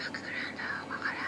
バックグラウンドを分から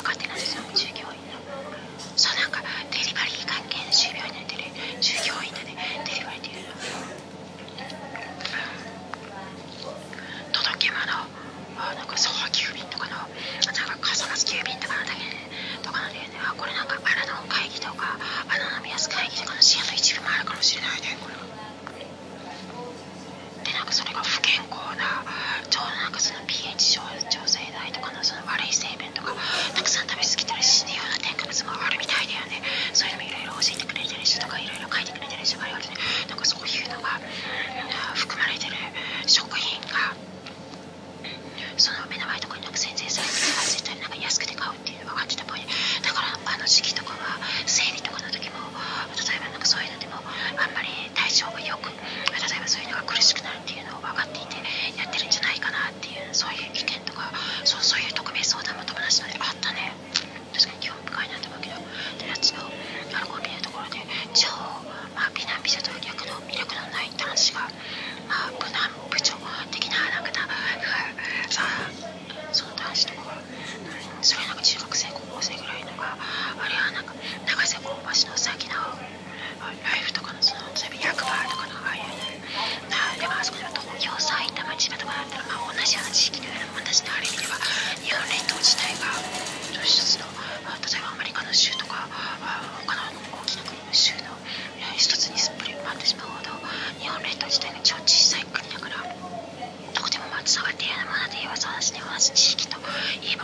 分かってないですよ従業員のそうなんかデリバリー関係の従業員のデリ従業員のねデリバリーっていうの届け物あなんか送波急便とかのなんか笠松急便とかのだけ、ね、とかのね。あこれなんかあの会議とかあの飲みやす会議とかの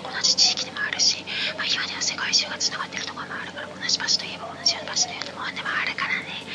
ば同じ地域でもあるし、まあ、今では世界中がつながってるところもあるから同じ場所といえば同じような場所というなもでもあるからね。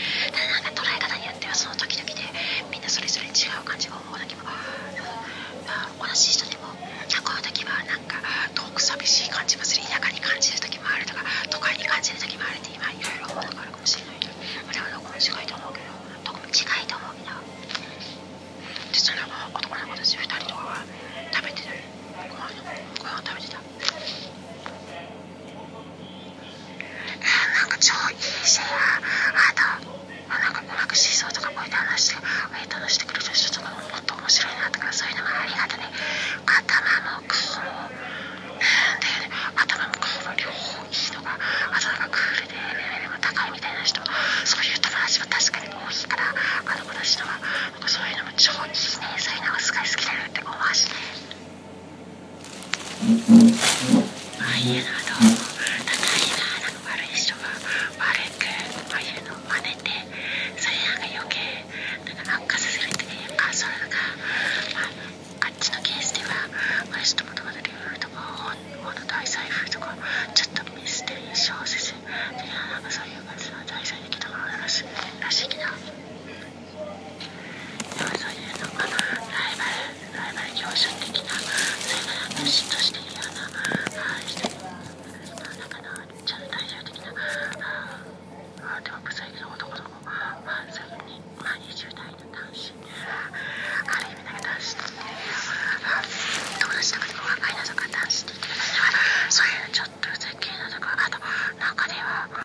Yeah.